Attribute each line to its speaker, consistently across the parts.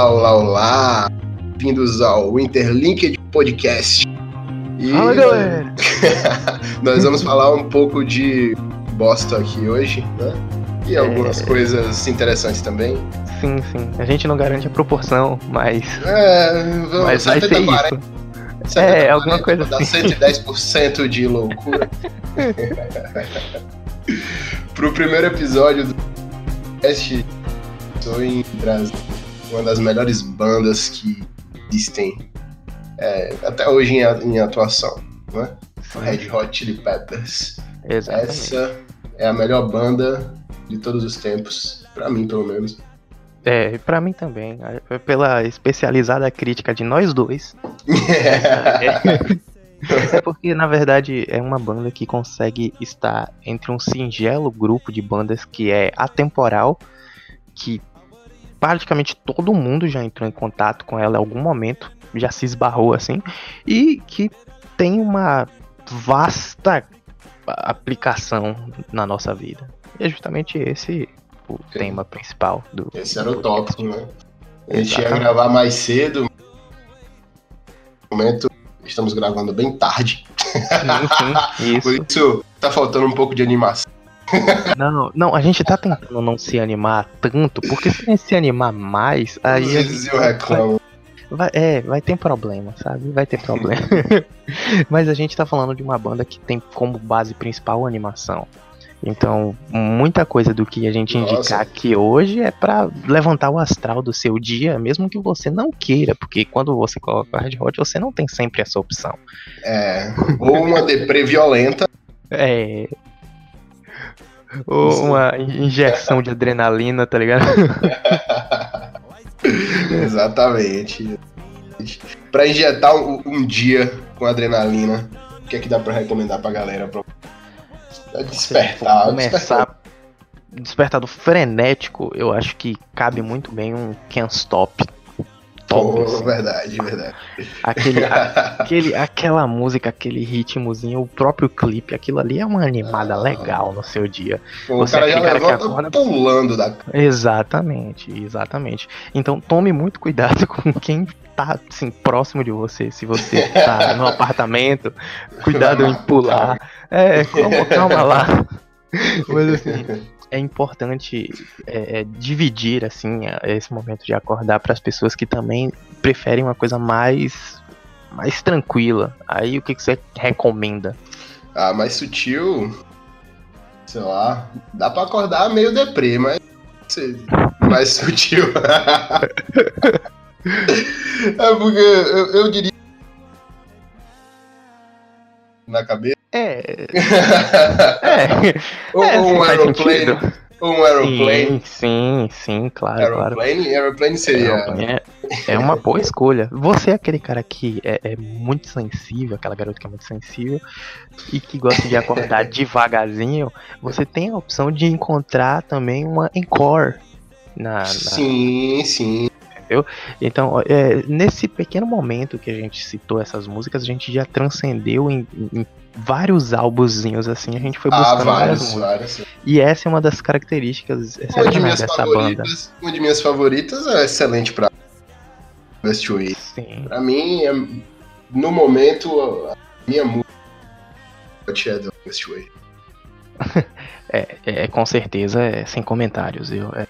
Speaker 1: Olá, olá, olá! Bem-vindos ao Interlinked Podcast.
Speaker 2: E Fala, galera!
Speaker 1: nós vamos falar um pouco de bosta aqui hoje, né? E algumas é... coisas interessantes também.
Speaker 2: Sim, sim. A gente não garante a proporção, mas.
Speaker 1: É, vamos,
Speaker 2: mas vai ser 40, isso. é, alguma coisa
Speaker 1: dá assim. Dá 110% de loucura. Pro primeiro episódio do podcast, estou em Brasil, uma das melhores bandas que existem é, até hoje em, em atuação, né? Red Hot Chili Peppers.
Speaker 2: Exatamente.
Speaker 1: Essa é a melhor banda de todos os tempos, para mim pelo menos.
Speaker 2: É, para mim também. Pela especializada crítica de nós dois. é, é porque, na verdade, é uma banda que consegue estar entre um singelo grupo de bandas que é atemporal, que praticamente todo mundo já entrou em contato com ela em algum momento, já se esbarrou assim, e que tem uma vasta aplicação na nossa vida. E é justamente esse o Sim. tema principal do.
Speaker 1: Esse era o tópico, né? A gente Exatamente. ia gravar mais cedo. No momento, estamos gravando bem tarde.
Speaker 2: Sim, sim, isso.
Speaker 1: Por isso, tá faltando um pouco de animação.
Speaker 2: Não, não, a gente tá tentando não se animar tanto, porque se a gente se animar mais, aí.
Speaker 1: Eu reclamo.
Speaker 2: Vai, é, vai ter problema, sabe? Vai ter problema. Mas a gente tá falando de uma banda que tem como base principal animação. Então, muita coisa do que a gente Nossa. indicar aqui hoje é para levantar o astral do seu dia, mesmo que você não queira, porque quando você coloca hard hot, você não tem sempre essa opção.
Speaker 1: É, ou uma deprê violenta.
Speaker 2: É. Ou uma injeção de adrenalina, tá ligado?
Speaker 1: Exatamente. Para injetar um, um, dia com adrenalina, o que é que dá para recomendar pra galera? Pra despertar.
Speaker 2: Começar despertar. despertado frenético, eu acho que cabe muito bem um Can't Stop.
Speaker 1: Oh, assim. verdade, verdade.
Speaker 2: Aquele, aquele, aquela música, aquele ritmozinho, o próprio clipe, aquilo ali é uma animada ah, legal no seu dia.
Speaker 1: O Você cara é já cara levanta que acorda... pulando da
Speaker 2: Exatamente, exatamente. Então tome muito cuidado com quem tá assim, próximo de você. Se você tá no apartamento, cuidado em pular. É, calma, calma lá. Mas assim, é importante é, é, dividir assim esse momento de acordar para as pessoas que também preferem uma coisa mais mais tranquila. Aí o que, que você recomenda?
Speaker 1: Ah, mais sutil, sei lá, dá para acordar meio deprê, mas mais sutil. é porque eu, eu diria na cabeça
Speaker 2: é. é.
Speaker 1: Ou é, um aeroplane. Um aeroplane.
Speaker 2: Sim, sim, sim, claro.
Speaker 1: Aeroplane,
Speaker 2: claro.
Speaker 1: aeroplane seria.
Speaker 2: Aeroplane é, é, uma boa escolha. Você é aquele cara que é, é, muito sensível, aquela garota que é muito sensível e que gosta de acordar devagarzinho. Você tem a opção de encontrar também uma encore. Na, na...
Speaker 1: Sim, sim
Speaker 2: entendeu? Então, é, nesse pequeno momento que a gente citou essas músicas, a gente já transcendeu em, em vários álbumzinhos assim, a gente foi ah, buscando
Speaker 1: ah, vários,
Speaker 2: E essa é uma das características uma de minhas dessa banda.
Speaker 1: Uma de minhas favoritas é excelente pra Westway. Sim. Pra mim, é, no momento, a minha música é do Westway.
Speaker 2: é, é, com certeza, é, sem comentários. Eu, é,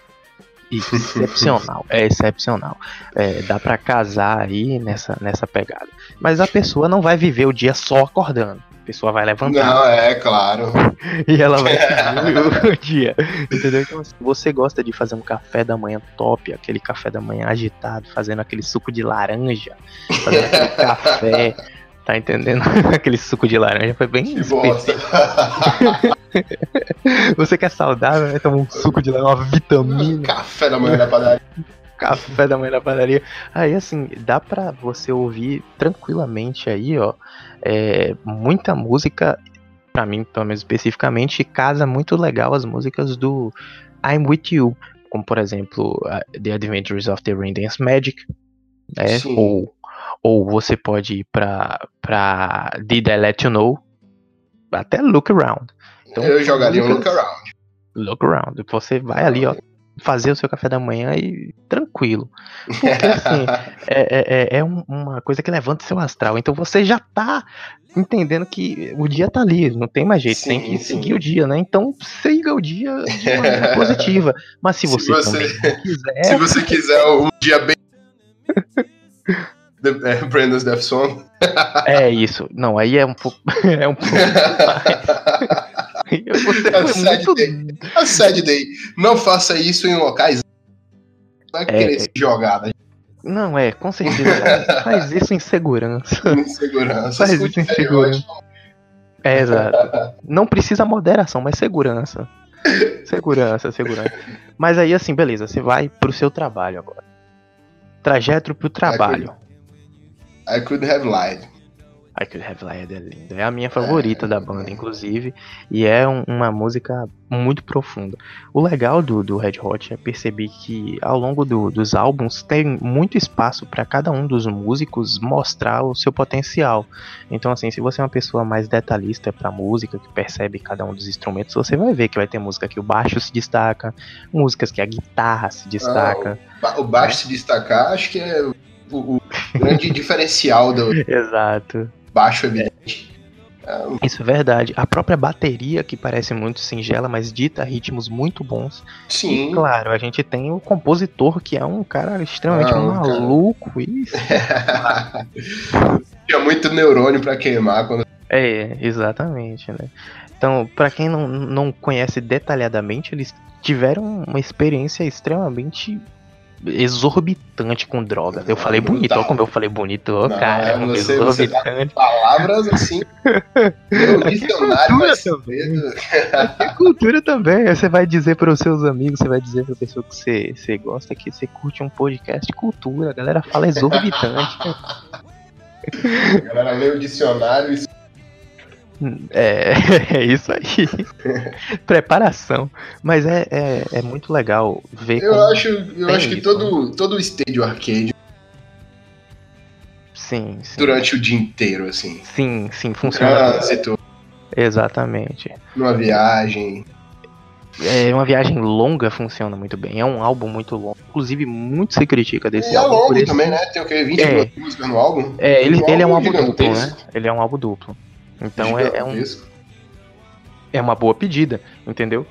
Speaker 2: excepcional, é excepcional. É, dá para casar aí nessa, nessa pegada. Mas a pessoa não vai viver o dia só acordando. A pessoa vai levantar.
Speaker 1: Não, é claro.
Speaker 2: e ela vai viver o dia. Entendeu? Então, se você gosta de fazer um café da manhã top, aquele café da manhã agitado, fazendo aquele suco de laranja, fazendo aquele café Tá entendendo? Aquele suco de laranja foi bem que. Você que é saudável, né? Toma um suco de laranja, uma vitamina.
Speaker 1: Café da manhã da padaria.
Speaker 2: Café da manhã da padaria. Aí, assim, dá pra você ouvir tranquilamente aí, ó. É, muita música, pra mim, pelo menos especificamente, casa muito legal as músicas do I'm With You. Como, por exemplo, The Adventures of the Rain Dance Magic. Né? Ou ou você pode ir pra, pra Did I Let You Know, até Look Around.
Speaker 1: Então, eu jogaria um Look Around.
Speaker 2: Look Around. Você vai ali, ó, fazer o seu café da manhã e tranquilo. Porque assim, é, é, é um, uma coisa que levanta seu astral. Então você já tá entendendo que o dia tá ali, não tem mais jeito, sim, tem que sim. seguir o dia, né? Então siga o dia de maneira positiva. Mas se você, se você quiser.
Speaker 1: Se você quiser um dia bem. The, é, Brandon's Death Song.
Speaker 2: é isso. Não, aí é um pouco. É um pouco.
Speaker 1: Você a, sad muito... day. sad day. Não faça isso em locais. Vai é, querer é... se jogar, né?
Speaker 2: Não, é, com certeza. faz isso em segurança.
Speaker 1: Em segurança.
Speaker 2: Faz isso em segurança. É, exato. Não precisa moderação, mas segurança. Segurança, segurança. Mas aí, assim, beleza, você vai pro seu trabalho agora. Trajeto pro trabalho.
Speaker 1: I could, have lied.
Speaker 2: I Could Have Lied é linda. É a minha favorita é, da banda, inclusive. E é um, uma música muito profunda. O legal do, do Red Hot é perceber que ao longo do, dos álbuns tem muito espaço para cada um dos músicos mostrar o seu potencial. Então, assim, se você é uma pessoa mais detalhista pra música, que percebe cada um dos instrumentos, você vai ver que vai ter música que o baixo se destaca, músicas que a guitarra se destaca.
Speaker 1: Ah, o baixo se destacar, acho que é o, o grande diferencial do.
Speaker 2: Exato
Speaker 1: baixo evidente.
Speaker 2: Isso é verdade. A própria bateria, que parece muito singela, mas dita ritmos muito bons.
Speaker 1: Sim.
Speaker 2: E, claro, a gente tem o compositor, que é um cara extremamente maluco. Cara. Isso.
Speaker 1: Tinha muito neurônio para queimar quando.
Speaker 2: É, exatamente, né? Então, para quem não, não conhece detalhadamente, eles tiveram uma experiência extremamente exorbitante com drogas. Eu falei bonito, olha como eu falei bonito, ó, cara.
Speaker 1: É exorbitante. Palavras assim. dicionário
Speaker 2: também. cultura também. Você vai dizer para os seus amigos, você vai dizer para a pessoa que você, você gosta que você curte um podcast de cultura. A galera fala exorbitante.
Speaker 1: a galera lê o dicionário e
Speaker 2: é, é isso aí. Preparação. Mas é, é, é, muito legal ver.
Speaker 1: Eu acho, eu acho que todo, né? todo o estádio arcade.
Speaker 2: Sim, sim,
Speaker 1: Durante o dia inteiro, assim.
Speaker 2: Sim, sim, funciona.
Speaker 1: Trânsito.
Speaker 2: Exatamente.
Speaker 1: Numa viagem.
Speaker 2: É, uma viagem longa funciona muito bem. É um álbum muito longo. Inclusive, muito se critica desse
Speaker 1: e
Speaker 2: álbum.
Speaker 1: é longo também, né? Tem o que? 20 é. músicas no álbum?
Speaker 2: É, ele, ele é um álbum duplo, né? Ele é um álbum duplo. Então é, é, um, é uma boa pedida, entendeu?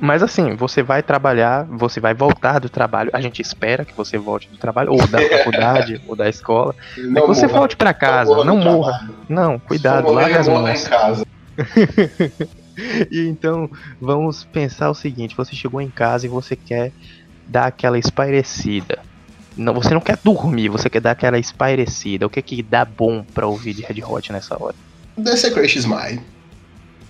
Speaker 2: Mas assim, você vai trabalhar, você vai voltar do trabalho. A gente espera que você volte do trabalho, ou da faculdade, ou da escola. Não que você morra, volte para casa, não, não morra. Não, cuidado, larga as mãos. e então, vamos pensar o seguinte: você chegou em casa e você quer dar aquela espairecida. Não, você não quer dormir, você quer dar aquela espairecida. O que é que dá bom para ouvir de Red Hot nessa hora?
Speaker 1: The Secret is Mine.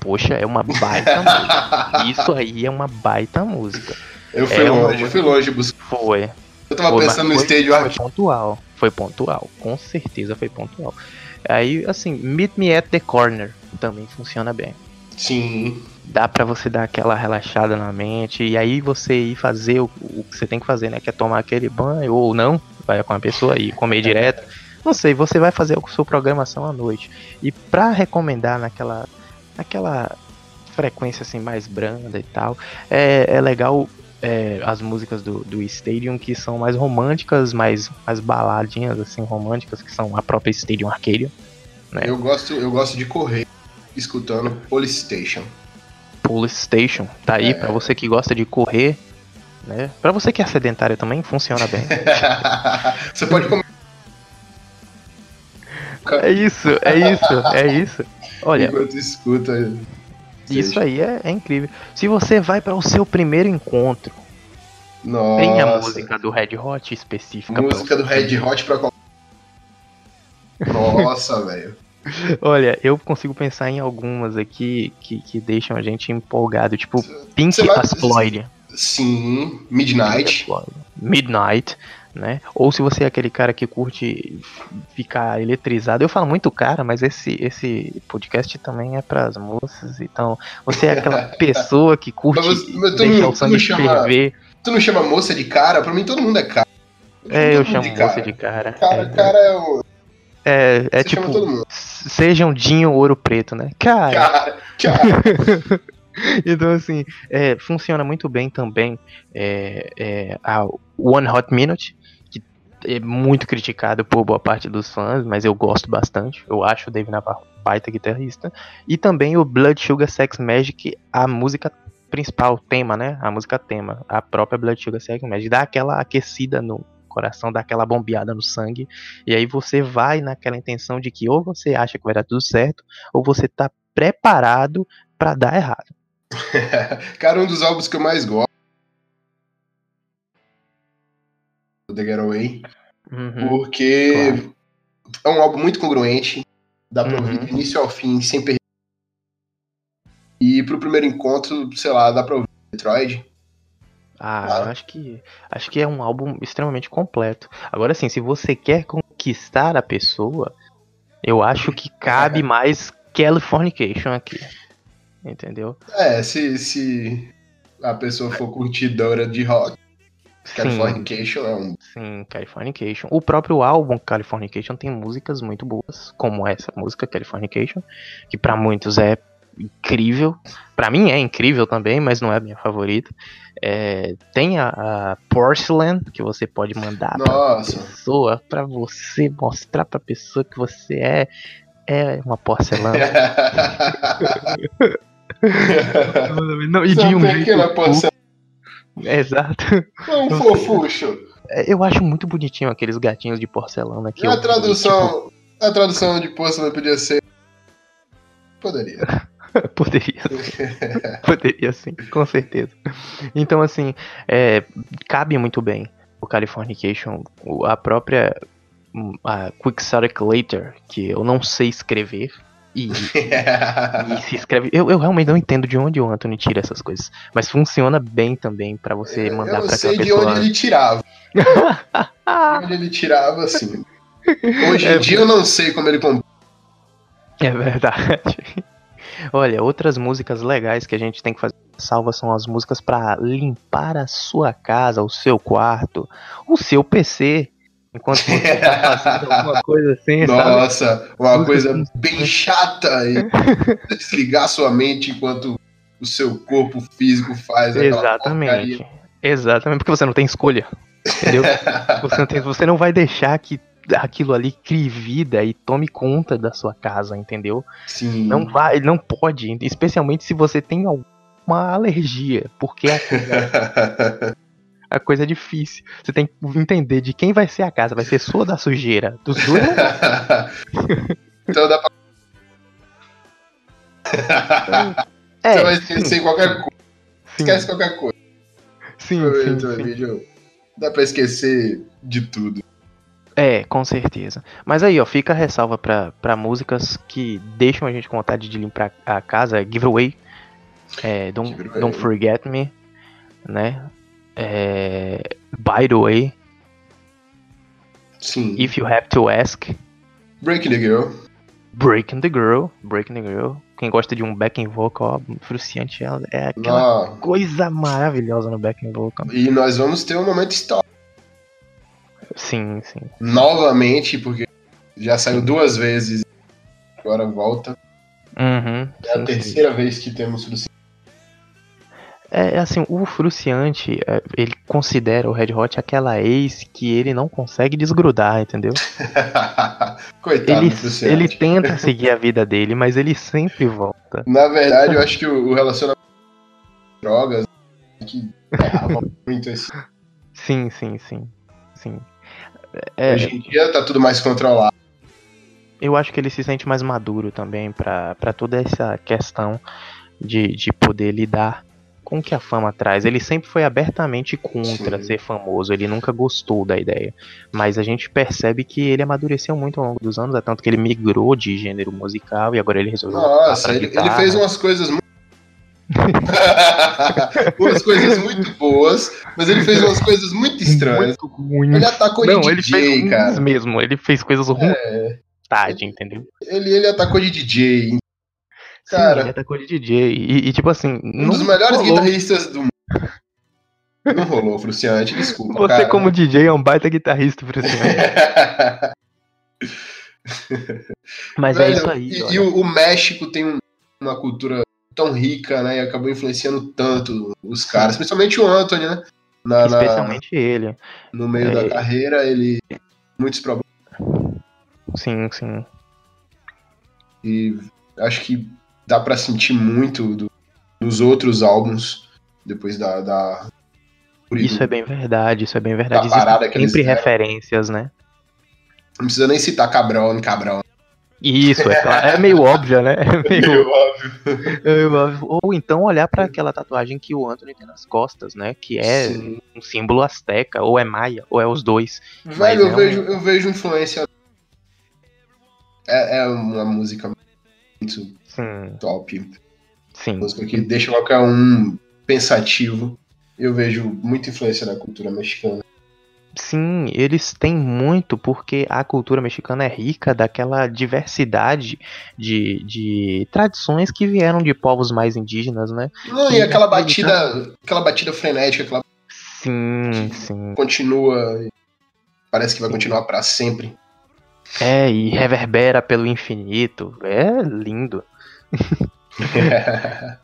Speaker 2: Poxa, é uma baita música. Isso aí é uma baita música.
Speaker 1: Eu fui é longe, uma... fui longe buscar.
Speaker 2: Foi.
Speaker 1: Eu tava foi, pensando no estádio
Speaker 2: Foi pontual, foi pontual, com certeza foi pontual. Aí, assim, Meet Me at the Corner também funciona bem.
Speaker 1: Sim.
Speaker 2: Dá para você dar aquela relaxada na mente e aí você ir fazer o, o, que você tem que fazer, né? Que é tomar aquele banho ou não, vai com a pessoa e comer direto. Não sei, você vai fazer a sua programação à noite. E para recomendar naquela, naquela frequência assim mais branda e tal, é, é legal é, as músicas do, do Stadium que são mais românticas, mais, mais baladinhas assim românticas, que são a própria Stadium Arcadium. Né?
Speaker 1: Eu gosto, eu gosto de correr escutando Police Station.
Speaker 2: Police Station, tá aí é. para você que gosta de correr, né? Para você que é sedentário também funciona bem.
Speaker 1: você pode comer
Speaker 2: é isso, é isso, é isso. Olha.
Speaker 1: Enquanto escuta.
Speaker 2: Isso aí é, é, incrível. Se você vai para o seu primeiro encontro,
Speaker 1: Nossa.
Speaker 2: tem a música do Red Hot específica.
Speaker 1: Música do Red Hot pra qual. Nossa, velho.
Speaker 2: Olha, eu consigo pensar em algumas aqui que, que deixam a gente empolgado, tipo Pink vai... Floyd.
Speaker 1: Sim, Midnight.
Speaker 2: Midnight né? Ou se você é aquele cara que curte ficar eletrizado, eu falo muito cara, mas esse esse podcast também é para as moças, então você é aquela pessoa que curte mas, mas deixar não, o sangue ferver.
Speaker 1: Tu não chama moça de cara? Pra mim todo mundo é cara.
Speaker 2: É, eu chamo de moça de cara.
Speaker 1: Cara, é, cara é o.
Speaker 2: É, é tipo, sejam Dinho Ouro Preto, né? Cara.
Speaker 1: Cara, cara.
Speaker 2: então, assim, é, funciona muito bem também é, é, a One Hot Minute, é muito criticado por boa parte dos fãs, mas eu gosto bastante. Eu acho o Dave Navarro baita guitarrista. E também o Blood Sugar Sex Magic, a música principal, tema, né? A música tema, a própria Blood Sugar Sex Magic, dá aquela aquecida no coração, dá aquela bombeada no sangue. E aí você vai naquela intenção de que ou você acha que vai dar tudo certo, ou você tá preparado para dar errado.
Speaker 1: Cara, um dos álbuns que eu mais gosto. The Getaway. Uhum, porque claro. é um álbum muito congruente. Dá pra ouvir uhum. do início ao fim, sem perder. E pro primeiro encontro, sei lá, dá pra ouvir Detroit.
Speaker 2: Ah, eu acho que acho que é um álbum extremamente completo. Agora sim, se você quer conquistar a pessoa, eu acho que cabe mais Californication aqui. Entendeu?
Speaker 1: É, se, se a pessoa for curtidora de rock, Californication é um.
Speaker 2: Sim, Californication. O próprio álbum Californication tem músicas muito boas, como essa música, Californication, que para muitos é incrível. para mim é incrível também, mas não é a minha favorita. É, tem a, a, Porcelain, que você pode mandar Nossa. pra pessoa, pra você mostrar pra pessoa que você é, é uma porcelana.
Speaker 1: não, e de um jeito porcelana.
Speaker 2: Exato.
Speaker 1: É um fofucho.
Speaker 2: É, eu acho muito bonitinho aqueles gatinhos de porcelana aqui.
Speaker 1: a tradução, tipo... a tradução de porcelana podia ser Poderia.
Speaker 2: Poderia. Poderia sim, com certeza. Então, assim, é, cabe muito bem o Californication, a própria a Quick Later, que eu não sei escrever. E, e se escreve. Eu, eu realmente não entendo de onde o Anthony tira essas coisas. Mas funciona bem também para você mandar pra aquela pessoa. Eu
Speaker 1: sei de onde ele tirava. onde ele tirava, assim. Hoje em é, dia eu não sei como ele
Speaker 2: é verdade. Olha, outras músicas legais que a gente tem que fazer salva são as músicas para limpar a sua casa, o seu quarto, o seu PC. Enquanto você tá fazendo alguma coisa assim,
Speaker 1: Nossa, sabe? uma coisa bem chata e desligar sua mente enquanto o seu corpo físico faz
Speaker 2: Exatamente. Porcaria. Exatamente, porque você não tem escolha. Entendeu? você, não tem, você não vai deixar que aquilo ali crie vida e tome conta da sua casa, entendeu?
Speaker 1: Sim.
Speaker 2: Não vai, não pode, especialmente se você tem alguma alergia, porque a coisa, a coisa é difícil. Você tem que entender de quem vai ser a casa, vai ser sua ou da sujeira, dos dois.
Speaker 1: então dá pra é, você vai esquecer sim. qualquer coisa. Sim. Esquece qualquer coisa.
Speaker 2: Sim, sim, sim.
Speaker 1: Vídeo, dá pra esquecer de tudo.
Speaker 2: É, com certeza. Mas aí, ó, fica a ressalva pra, músicas que deixam a gente com vontade de limpar a casa. Giveaway, é, don't, Giveaway. don't Forget Me, né? É, By the Way.
Speaker 1: Sim.
Speaker 2: If You Have to Ask.
Speaker 1: Breaking the Girl.
Speaker 2: Breaking the Girl. Breaking the Girl. Quem gosta de um backing vocal, Fruciante, é aquela ah. coisa maravilhosa no backing vocal.
Speaker 1: E nós vamos ter um momento histórico
Speaker 2: Sim, sim.
Speaker 1: Novamente, porque já saiu duas vezes, agora volta.
Speaker 2: Uhum,
Speaker 1: é a terceira sim. vez que temos Fruciante.
Speaker 2: É, assim, o Fruciante, é, ele considera o Red Hot aquela ex que ele não consegue desgrudar, entendeu?
Speaker 1: Coitado
Speaker 2: ele, do Fruciante. Ele tenta seguir a vida dele, mas ele sempre volta.
Speaker 1: Na verdade, eu acho que o, relacionamento com drogas que muito esse.
Speaker 2: Sim, sim, sim. Sim.
Speaker 1: É, Hoje em dia tá tudo mais controlado.
Speaker 2: Eu acho que ele se sente mais maduro também para toda essa questão de, de poder lidar com o que a fama traz. Ele sempre foi abertamente contra Sim. ser famoso, ele nunca gostou da ideia. Mas a gente percebe que ele amadureceu muito ao longo dos anos, é tanto que ele migrou de gênero musical e agora ele resolveu.
Speaker 1: Nossa, ele, ele, fez umas coisas muito umas coisas muito boas, mas ele fez umas coisas muito estranhas. Muito ele atacou
Speaker 2: Não,
Speaker 1: de
Speaker 2: ele
Speaker 1: DJ,
Speaker 2: fez
Speaker 1: cara.
Speaker 2: mesmo, ele fez coisas ruins. É. Tarde, entendeu?
Speaker 1: Ele, ele atacou de DJ. Cara,
Speaker 2: Sim, ele de DJ. E, e tipo assim.
Speaker 1: Um dos melhores rolou. guitarristas do mundo. Não rolou, Fruciante, desculpa.
Speaker 2: Você,
Speaker 1: cara.
Speaker 2: como DJ, é um baita guitarrista, Fruciante. Mas é Velho, é isso aí.
Speaker 1: E, e o, o, México tem uma cultura tão rica, né? E acabou influenciando tanto os caras, principalmente o Anthony, né? Na, na-
Speaker 2: Especialmente ele.
Speaker 1: no meio
Speaker 2: É.
Speaker 1: da carreira, ele muitos problemas
Speaker 2: Sim, sim.
Speaker 1: e acho que dá pra sentir muito do- dos outros álbuns depois da, da
Speaker 2: Isso é bem verdade, isso é bem verdade. Sempre referências, né?
Speaker 1: não precisa nem citar Cabrão, Cabrão.
Speaker 2: Isso, é, claro, é meio óbvio, né? É meio,
Speaker 1: Meio óbvio.
Speaker 2: é meio óbvio. Ou então olhar pra aquela tatuagem que o Anthony tem nas costas, né? Que é
Speaker 1: Sim.
Speaker 2: um símbolo asteca, ou é maia, ou é os dois.
Speaker 1: Velho,
Speaker 2: é
Speaker 1: eu,
Speaker 2: um-
Speaker 1: vejo, eu vejo influência. É, é uma música muito
Speaker 2: Sim,
Speaker 1: top.
Speaker 2: sim.
Speaker 1: música que deixa qualquer um pensativo. Eu vejo muita influência da cultura mexicana.
Speaker 2: Sim, eles têm muito, porque a cultura mexicana é rica daquela diversidade de, de tradições que vieram de povos mais indígenas, né?
Speaker 1: Não,
Speaker 2: Sim,
Speaker 1: e aquela batida, aquela batida frenética que ela
Speaker 2: Sim, sim.
Speaker 1: continua, parece que vai continuar pra sempre.
Speaker 2: É, e reverbera pelo infinito. É lindo.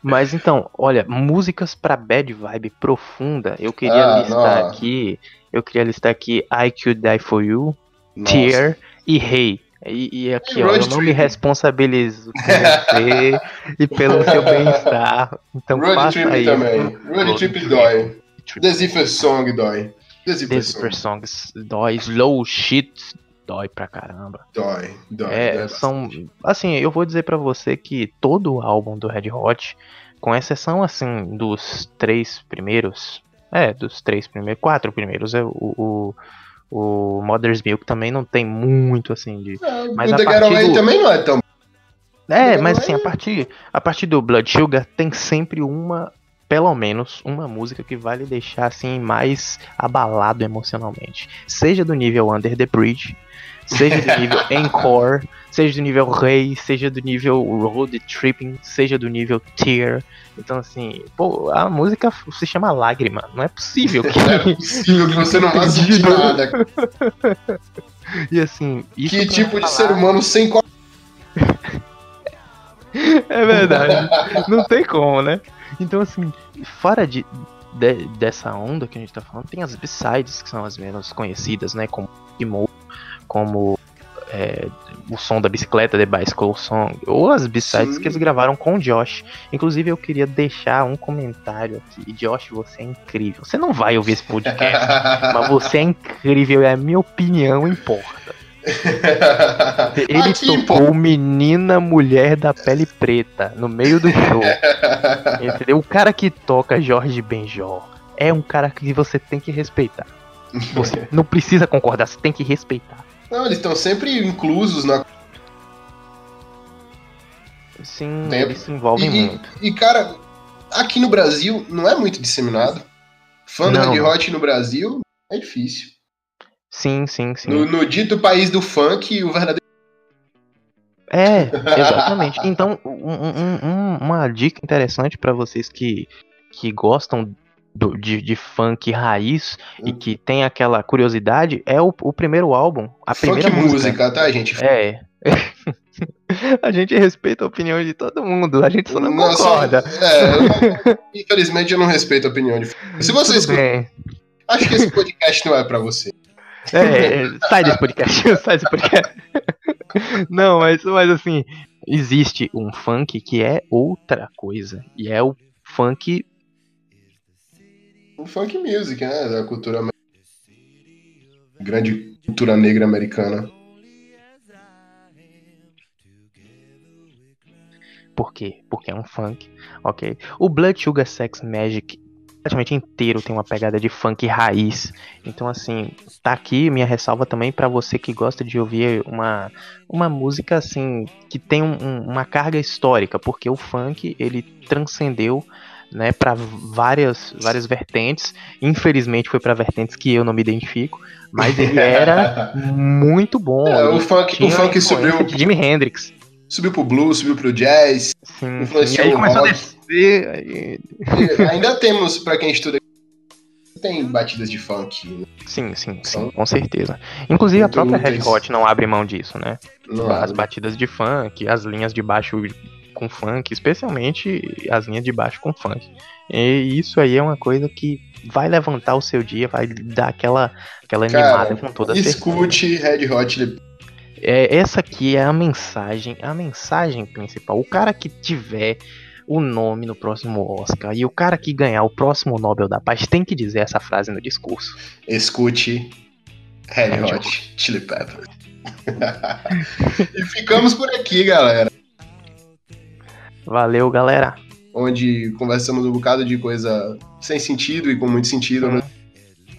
Speaker 2: Mas então, olha, músicas pra bad vibe profunda, eu queria
Speaker 1: Ah,
Speaker 2: listar
Speaker 1: não.
Speaker 2: aqui. Eu queria listar aqui I Could Die For You,
Speaker 1: Nossa.
Speaker 2: Tear e Hey. E, e aqui,
Speaker 1: E
Speaker 2: ó,
Speaker 1: Road
Speaker 2: eu não me responsabilizo por você e pelo seu bem-estar. Então
Speaker 1: Road
Speaker 2: faça
Speaker 1: Trip
Speaker 2: aí.
Speaker 1: também. Road Trip dói.
Speaker 2: Trip.
Speaker 1: Song dói.
Speaker 2: Super
Speaker 1: Song
Speaker 2: dói, Slow Shit dói pra caramba.
Speaker 1: dói. Dói.
Speaker 2: É,
Speaker 1: dói
Speaker 2: são.
Speaker 1: bastante.
Speaker 2: Assim, eu vou dizer pra você que todo o álbum do Red Hot, com exceção, assim, dos três primeiros. É, dos três primeiros. Quatro primeiros. É, o, o, o Mother's Milk também não tem muito, assim, de.
Speaker 1: É,
Speaker 2: Mas
Speaker 1: o
Speaker 2: a
Speaker 1: The Getaway
Speaker 2: do-
Speaker 1: também não é tão.
Speaker 2: É, mas
Speaker 1: é-
Speaker 2: assim, a partir, a partir do Blood Sugar tem sempre uma, pelo menos, uma música que vai lhe deixar assim mais abalado emocionalmente. Seja do nível Under the Bridge, seja do nível Encore, seja do nível Rei, seja do nível Road Tripping, seja do nível Tear. Então assim, pô, a música se chama Lágrima, não é possível que
Speaker 1: Não é possível que você não vá sentir nada.
Speaker 2: E assim,
Speaker 1: Que tipo de
Speaker 2: falar-
Speaker 1: ser humano sem co-
Speaker 2: É verdade. Não tem como, né? Então, assim, fora de, de- dessa onda que a gente tá falando, tem as B-sides, que são as menos conhecidas, né? Como Emo, como é, o som da bicicleta, The Bicycle Song, ou as B-sides que eles gravaram com o Josh. Inclusive, eu queria deixar um comentário aqui. Josh, você é incrível. Você não vai ouvir esse podcast, mas você é incrível e a minha opinião importa. Ele
Speaker 1: Aqui, pô.
Speaker 2: tocou Menina Mulher da Pele Preta no meio do show. Entendeu? O cara que toca Jorge Benjor é um cara que você tem que respeitar. Você não precisa concordar, você tem que respeitar.
Speaker 1: Não, eles estão sempre inclusos na.
Speaker 2: Sim,
Speaker 1: Tem-
Speaker 2: eles se envolvem
Speaker 1: E,
Speaker 2: muito.
Speaker 1: e, cara, aqui no Brasil não é muito disseminado. Fã do. Red Hot no Brasil é difícil.
Speaker 2: Sim, sim, sim.
Speaker 1: No, no dito país do funk, o verdadeiro.
Speaker 2: É, exatamente. Então, um- um- um- uma dica interessante pra vocês que, que gostam do- de, de funk raiz e que tem aquela curiosidade é o, o primeiro álbum, a primeira
Speaker 1: funk
Speaker 2: música.
Speaker 1: música, tá, gente?
Speaker 2: É. a gente respeita a opinião de todo mundo, a gente só não
Speaker 1: só-
Speaker 2: concorda.
Speaker 1: é, eu infelizmente eu não respeito a opinião de. Se você
Speaker 2: Tudo
Speaker 1: escuta,
Speaker 2: bem.
Speaker 1: acho que esse podcast não é pra você.
Speaker 2: É, é, sai desse podcast, sai desse podcast. Não, mas, mas assim, existe um funk que é outra coisa. E é o funk.
Speaker 1: O funk music, né? Da cultura. Grande cultura negra americana.
Speaker 2: Por quê? Porque é um funk, ok? O Blood Sugar Sex Magic praticamente inteiro tem uma pegada de funk raiz. Então, assim, tá aqui minha ressalva também pra você que gosta de ouvir uma, uma música, assim, que tem um- um- uma carga histórica, porque o funk, ele transcendeu, né, para várias, várias vertentes. Infelizmente foi pra vertentes que eu não me identifico, mas ele era muito bom.
Speaker 1: É, o funk, o funk subiu,
Speaker 2: Jimi Hendrix.
Speaker 1: Subiu pro blues, subiu pro jazz.
Speaker 2: Sim,
Speaker 1: Influenciou
Speaker 2: sim. E aí
Speaker 1: o
Speaker 2: começou a
Speaker 1: rock.
Speaker 2: descer. aí-
Speaker 1: ainda temos, pra quem estuda, tem batidas de funk. né?
Speaker 2: Sim, sim, sim,
Speaker 1: Então,
Speaker 2: com certeza. Inclusive a própria Red. Hot não abre mão disso, né?
Speaker 1: Não,
Speaker 2: As batidas de funk, as linhas de baixo com funk, especialmente as linhas de baixo com funk. E isso aí é uma coisa que vai levantar o seu dia, vai dar aquela, aquela animada com toda
Speaker 1: certeza. Escute Red Hot
Speaker 2: é, essa aqui é a mensagem, a mensagem principal. O cara que tiver o nome no próximo Oscar e o cara que ganhar o próximo Nobel da Paz tem que dizer essa frase no discurso.
Speaker 1: Escute Red Hot Chili Peppers. e ficamos por aqui, galera.
Speaker 2: Valeu, galera.
Speaker 1: Onde conversamos um bocado de coisa sem sentido e com muito sentido. Hum. Né?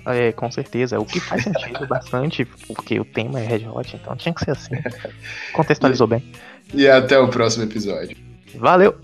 Speaker 2: É, com certeza. O que faz sentido bastante, porque o tema é Red Hot, então tinha que ser assim. Contextualizou bem.
Speaker 1: E até o próximo episódio.
Speaker 2: Valeu!